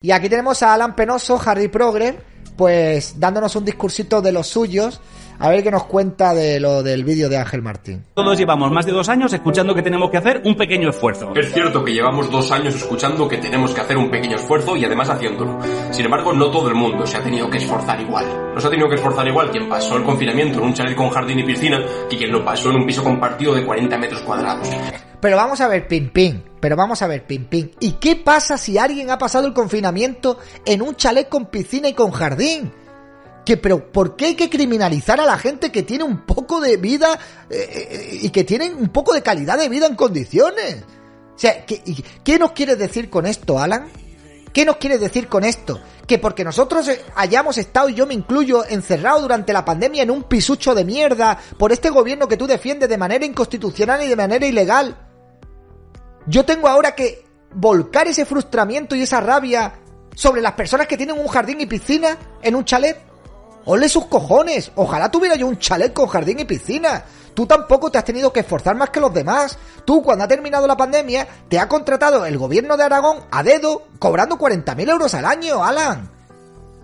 Y aquí tenemos a Alan Penoso, Harry Progre, pues dándonos un discursito de los suyos a ver qué nos cuenta de lo del vídeo de Ángel Martín. Todos llevamos más de dos años escuchando que tenemos que hacer un pequeño esfuerzo. Es cierto que llevamos dos años escuchando que tenemos que hacer un pequeño esfuerzo y además haciéndolo. Sin embargo, no todo el mundo se ha tenido que esforzar igual. No se ha tenido que esforzar igual quien pasó el confinamiento en un chalet con jardín y piscina que quien lo pasó en un piso compartido de 40 metros cuadrados. Pero vamos a ver, Pim Pim. Pero vamos a ver, Pim Pim. ¿Y qué pasa si alguien ha pasado el confinamiento en un chalet con piscina y con jardín? Pero ¿por qué hay que criminalizar a la gente que tiene un poco de vida eh, eh, y que tienen un poco de calidad de vida en condiciones? O sea, ¿qué, ¿qué nos quiere decir con esto, Alan? ¿Qué nos quiere decir con esto? Que porque nosotros eh, hayamos estado, y yo me incluyo, encerrado durante la pandemia en un pisucho de mierda por este gobierno que tú defiendes de manera inconstitucional y de manera ilegal, yo tengo ahora que volcar ese frustramiento y esa rabia sobre las personas que tienen un jardín y piscina en un chalet. ¡Ole sus cojones! Ojalá tuviera yo un chalet con jardín y piscina. Tú tampoco te has tenido que esforzar más que los demás. Tú, cuando ha terminado la pandemia, te ha contratado el gobierno de Aragón a dedo, cobrando 40.000 euros al año, Alan.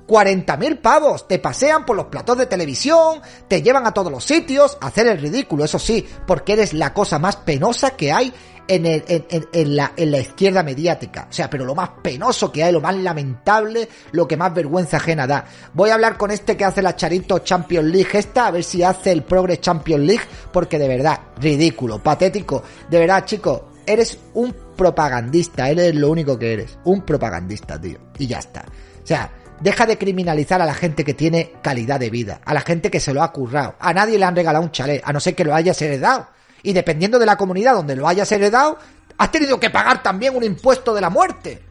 40.000 pavos, te pasean por los platos de televisión, te llevan a todos los sitios, a hacer el ridículo, eso sí, porque eres la cosa más penosa que hay en, el, en, la, en la izquierda mediática. O sea, pero lo más penoso que hay, lo más lamentable, lo que más vergüenza ajena da. Voy a hablar con este que hace la Charito Champions League esta, a ver si hace el Progress Champions League, porque de verdad, ridículo, patético. De verdad, chicos, eres un propagandista, eres lo único que eres. Un propagandista, tío. Y ya está. O sea, deja de criminalizar a la gente que tiene calidad de vida, a la gente que se lo ha currado. A nadie le han regalado un chalet, a no ser que lo hayas heredado y dependiendo de la comunidad donde lo hayas heredado, has tenido que pagar también un impuesto de la muerte.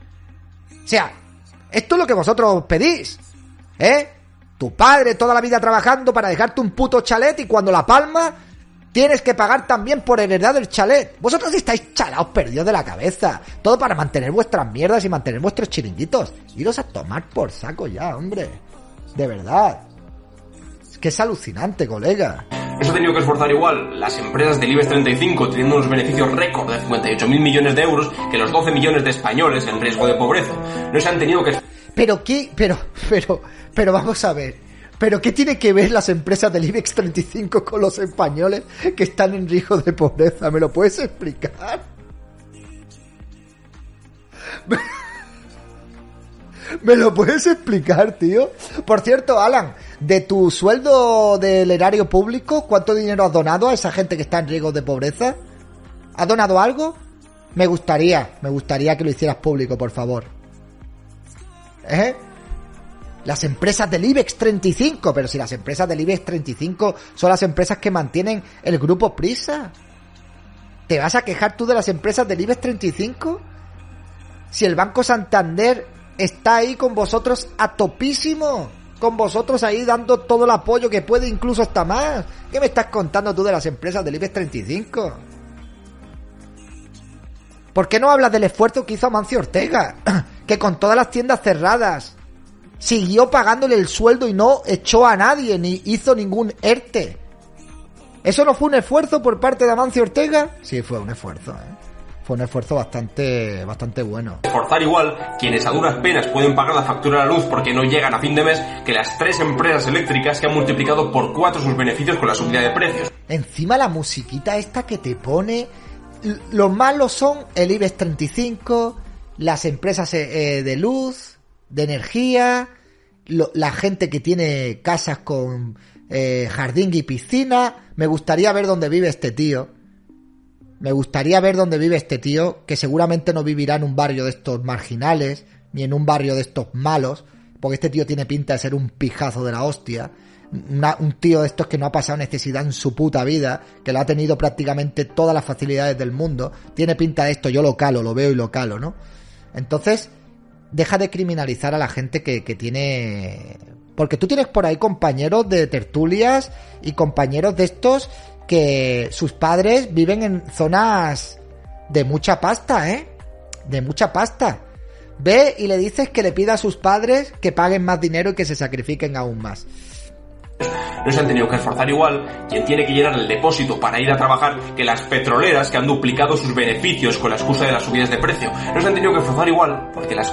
O sea, esto es lo que vosotros pedís, ¿eh? Tu padre toda la vida trabajando para dejarte un puto chalet y cuando la palma tienes que pagar también por heredad del chalet. Vosotros estáis chalados perdidos de la cabeza. Todo para mantener vuestras mierdas y mantener vuestros chiringuitos. Iros a tomar por saco ya, hombre. De verdad. Es que es alucinante, colega. Eso ha tenido que esforzar igual las empresas del IBEX 35 teniendo unos beneficios récord de 58.000 millones de euros que los 12 millones de españoles en riesgo de pobreza. No se han tenido que... Pero qué, pero, pero, pero vamos a ver. ¿Pero qué tiene que ver las empresas del IBEX 35 con los españoles que están en riesgo de pobreza? ¿Me lo puedes explicar? ¿Me lo puedes explicar, tío? Por cierto, Alan, de tu sueldo del erario público, ¿cuánto dinero has donado a esa gente que está en riesgo de pobreza? ¿Has donado algo? Me gustaría, me gustaría que lo hicieras público, por favor. ¿Eh? Las empresas del IBEX 35, pero si las empresas del IBEX 35 son las empresas que mantienen el grupo Prisa. ¿Te vas a quejar tú de las empresas del IBEX 35? Si el Banco Santander está ahí con vosotros a topísimo, con vosotros ahí dando todo el apoyo que puede, incluso hasta más. ¿Qué me estás contando tú de las empresas del IBEX 35? ¿Por qué no hablas del esfuerzo que hizo Amancio Ortega? Que con todas las tiendas cerradas siguió pagándole el sueldo y no echó a nadie ni hizo ningún ERTE. ¿Eso no fue un esfuerzo por parte de Amancio Ortega? Sí, fue un esfuerzo, ¿eh? Fue un esfuerzo bastante, bastante bueno. Esforzar igual quienes a duras penas pueden pagar la factura de la luz porque no llegan a fin de mes que las tres empresas eléctricas que han multiplicado por cuatro sus beneficios con la subida de precios. Encima la musiquita esta que te pone... Los malos son el IBEX 35, las empresas eh, eh, de luz, de energía, la gente que tiene casas con eh, jardín y piscina. Me gustaría ver dónde vive este tío. Me gustaría ver dónde vive este tío, que seguramente no vivirá en un barrio de estos marginales, ni en un barrio de estos malos, porque este tío tiene pinta de ser un pijazo de la hostia. un tío de estos que no ha pasado necesidad en su puta vida, que lo ha tenido prácticamente todas las facilidades del mundo. Tiene pinta de esto, yo lo calo, lo veo y lo calo, ¿no? Entonces, deja de criminalizar a la gente que, tiene... Porque tú tienes por ahí compañeros de tertulias y compañeros de estos que sus padres viven en zonas de mucha pasta, ¿eh? De mucha pasta. Ve y le dices que le pida a sus padres que paguen más dinero y que se sacrifiquen aún más no se han tenido que esforzar igual quien tiene que llenar el depósito para ir a trabajar que las petroleras que han duplicado sus beneficios con la excusa de las subidas de precio. No se han tenido que esforzar igual porque las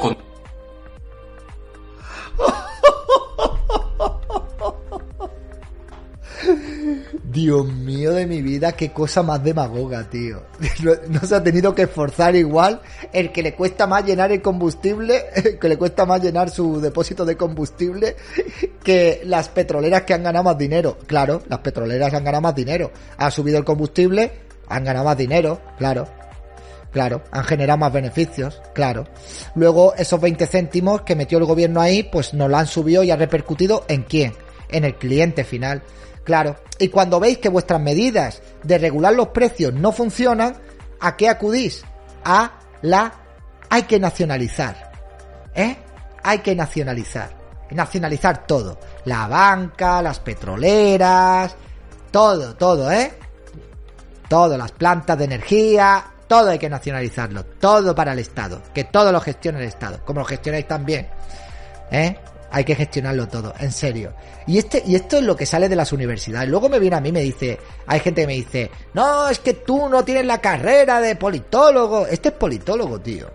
Dios mío de mi vida, qué cosa más demagoga, tío. No se ha tenido que esforzar igual el que le cuesta más llenar el combustible, el que le cuesta más llenar su depósito de combustible que las petroleras que han ganado más dinero. Claro, las petroleras han ganado más dinero. Ha subido el combustible, han ganado más dinero, claro. Claro, han generado más beneficios, claro. Luego esos 20 céntimos que metió el gobierno ahí, pues nos lo han subido y ha repercutido en quién? En el cliente final. Claro. Y cuando veis que vuestras medidas de regular los precios no funcionan, ¿a qué acudís? A la hay que nacionalizar. ¿Eh? Hay que nacionalizar. Nacionalizar todo. La banca, las petroleras, todo, todo, ¿eh? Todo, las plantas de energía, todo hay que nacionalizarlo. Todo para el Estado. Que todo lo gestione el Estado. Como lo gestionáis también. ¿Eh? Hay que gestionarlo todo, en serio. Y este, y esto es lo que sale de las universidades. Luego me viene a mí me dice, hay gente que me dice, no, es que tú no tienes la carrera de politólogo. Este es politólogo, tío.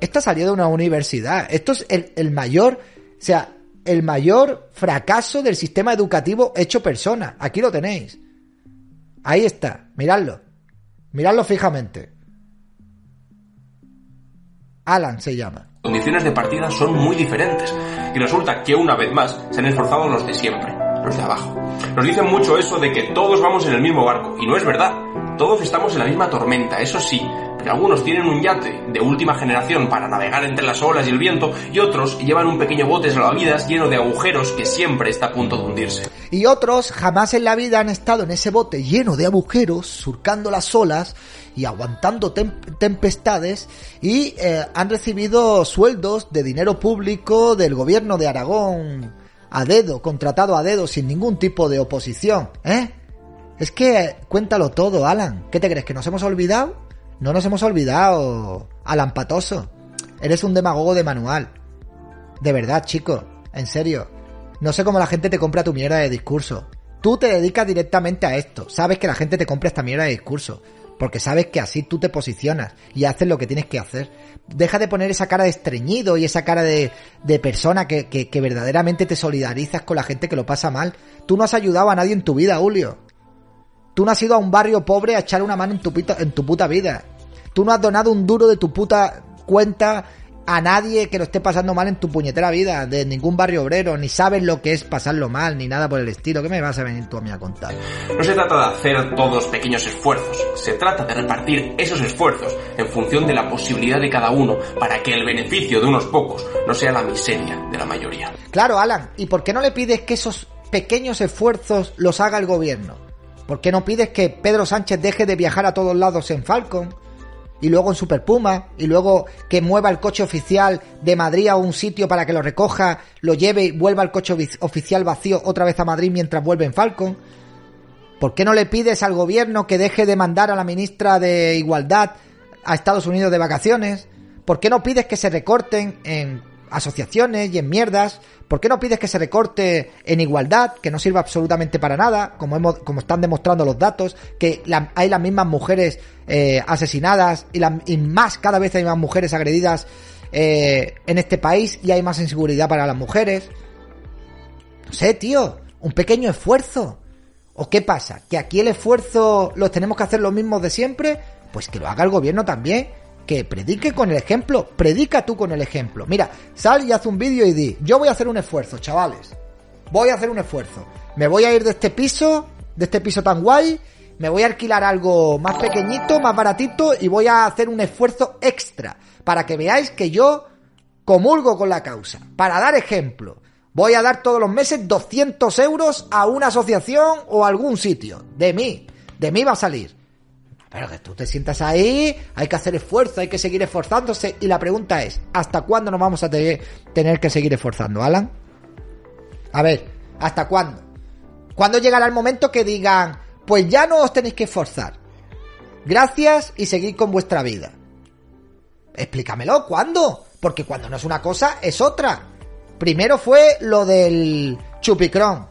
Esto salió de una universidad. Esto es el, el mayor, o sea, el mayor fracaso del sistema educativo hecho persona. Aquí lo tenéis. Ahí está, miradlo. Miradlo fijamente. Alan se llama condiciones de partida son muy diferentes. Y resulta que una vez más se han esforzado los de siempre, los de abajo. Nos dicen mucho eso de que todos vamos en el mismo barco, y no es verdad. Todos estamos en la misma tormenta, eso sí, pero algunos tienen un yate de última generación para navegar entre las olas y el viento, y otros llevan un pequeño bote salvavidas lleno de agujeros que siempre está a punto de hundirse. Y otros jamás en la vida han estado en ese bote lleno de agujeros, surcando las olas, y aguantando tempestades y eh, han recibido sueldos de dinero público del gobierno de Aragón a dedo, contratado a dedo sin ningún tipo de oposición, ¿eh? Es que cuéntalo todo, Alan. ¿Qué te crees? ¿Que nos hemos olvidado? No nos hemos olvidado, Alan Patoso. Eres un demagogo de manual. De verdad, chico. En serio. No sé cómo la gente te compra tu mierda de discurso. Tú te dedicas directamente a esto. Sabes que la gente te compra esta mierda de discurso porque sabes que así tú te posicionas y haces lo que tienes que hacer. Deja de poner esa cara de estreñido y esa cara de, de persona que, que, verdaderamente te solidarizas con la gente que lo pasa mal. Tú no has ayudado a nadie en tu vida, Julio. Tú no has ido a un barrio pobre a echar una mano en tu, en tu puta vida. Tú no has donado un duro de tu puta cuenta a nadie que lo esté pasando mal en tu puñetera vida, de ningún barrio obrero, ni sabes lo que es pasarlo mal, ni nada por el estilo. ¿Qué me vas a venir tú a mí a contar? No se trata de hacer todos pequeños esfuerzos, se trata de repartir esos esfuerzos en función de la posibilidad de cada uno para que el beneficio de unos pocos no sea la miseria de la mayoría. Claro, Alan, ¿y por qué no le pides que esos pequeños esfuerzos los haga el gobierno? ¿Por qué no pides que Pedro Sánchez deje de viajar a todos lados en Falcon? Y luego en Super Puma, y luego que mueva el coche oficial de Madrid a un sitio para que lo recoja, lo lleve y vuelva el coche oficial vacío otra vez a Madrid mientras vuelve en Falcon. ¿Por qué no le pides al gobierno que deje de mandar a la ministra de Igualdad a Estados Unidos de vacaciones? ¿Por qué no pides que se recorten en asociaciones y en mierdas? ¿Por qué no pides que se recorte en igualdad, que no sirva absolutamente para nada, como, hemos, como están demostrando los datos, que hay las mismas mujeres eh, asesinadas y, y, más, cada vez hay más mujeres agredidas eh, en este país y hay más inseguridad para las mujeres? No sé, tío, un pequeño esfuerzo. ¿O qué pasa? ¿Que aquí el esfuerzo lo tenemos que hacer los mismos de siempre? Pues que lo haga el gobierno también que predique con el ejemplo, predica tú con el ejemplo. Mira, sal y haz un vídeo y di, yo voy a hacer un esfuerzo, chavales. Voy a hacer un esfuerzo. Me voy a ir de este piso, de este piso tan guay, me voy a alquilar algo más pequeñito, más baratito y voy a hacer un esfuerzo extra para que veáis que yo comulgo con la causa. Para dar ejemplo, voy a dar todos los meses 200 euros a una asociación o a algún sitio. De mí, de mí va a salir. Pero que tú te sientas ahí, hay que hacer esfuerzo, hay que seguir esforzándose. Y la pregunta es, ¿hasta cuándo nos vamos a tener que seguir esforzando, Alan? A ver, ¿hasta cuándo? ¿Cuándo llegará el momento que digan, pues ya no os tenéis que esforzar? Gracias y seguid con vuestra vida. Explícamelo, ¿cuándo? Porque cuando no es una cosa, es otra. Primero fue lo del chupicrón.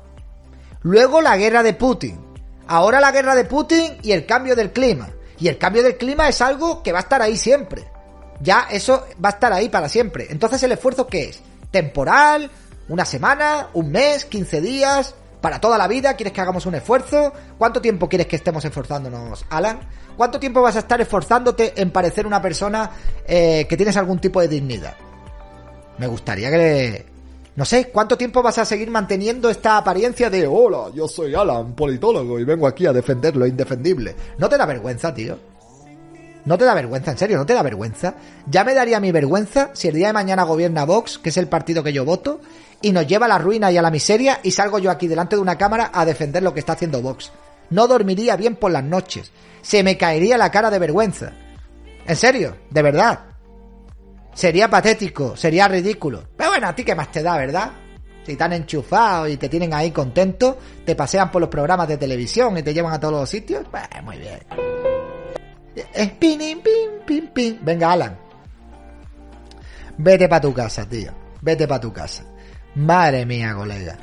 Luego la guerra de Putin. Ahora la guerra de Putin y el cambio del clima. Y el cambio del clima es algo que va a estar ahí siempre. Ya eso va a estar ahí para siempre. Entonces el esfuerzo qué es? Temporal, una semana, un mes, 15 días, para toda la vida, ¿quieres que hagamos un esfuerzo? ¿Cuánto tiempo quieres que estemos esforzándonos, Alan? ¿Cuánto tiempo vas a estar esforzándote en parecer una persona eh, que tienes algún tipo de dignidad? Me gustaría que, no sé, ¿cuánto tiempo vas a seguir manteniendo esta apariencia de hola, yo soy Alan, politólogo, y vengo aquí a defender lo indefendible? ¿No te da vergüenza, tío? ¿No te da vergüenza? ¿En serio? ¿No te da vergüenza? Ya me daría mi vergüenza si el día de mañana gobierna Vox, que es el partido que yo voto, y nos lleva a la ruina y a la miseria y salgo yo aquí delante de una cámara a defender lo que está haciendo Vox. No dormiría bien por las noches. Se me caería la cara de vergüenza. En serio, de verdad. Sería patético, sería ridículo. Pero bueno, a ti qué más te da, ¿verdad? Si están enchufados y te tienen ahí contento, te pasean por los programas de televisión y te llevan a todos los sitios, pues muy bien. Spinning, pim, pim, pim. Venga, Alan. Vete para tu casa, tío. Vete para tu casa. Madre mía, colega.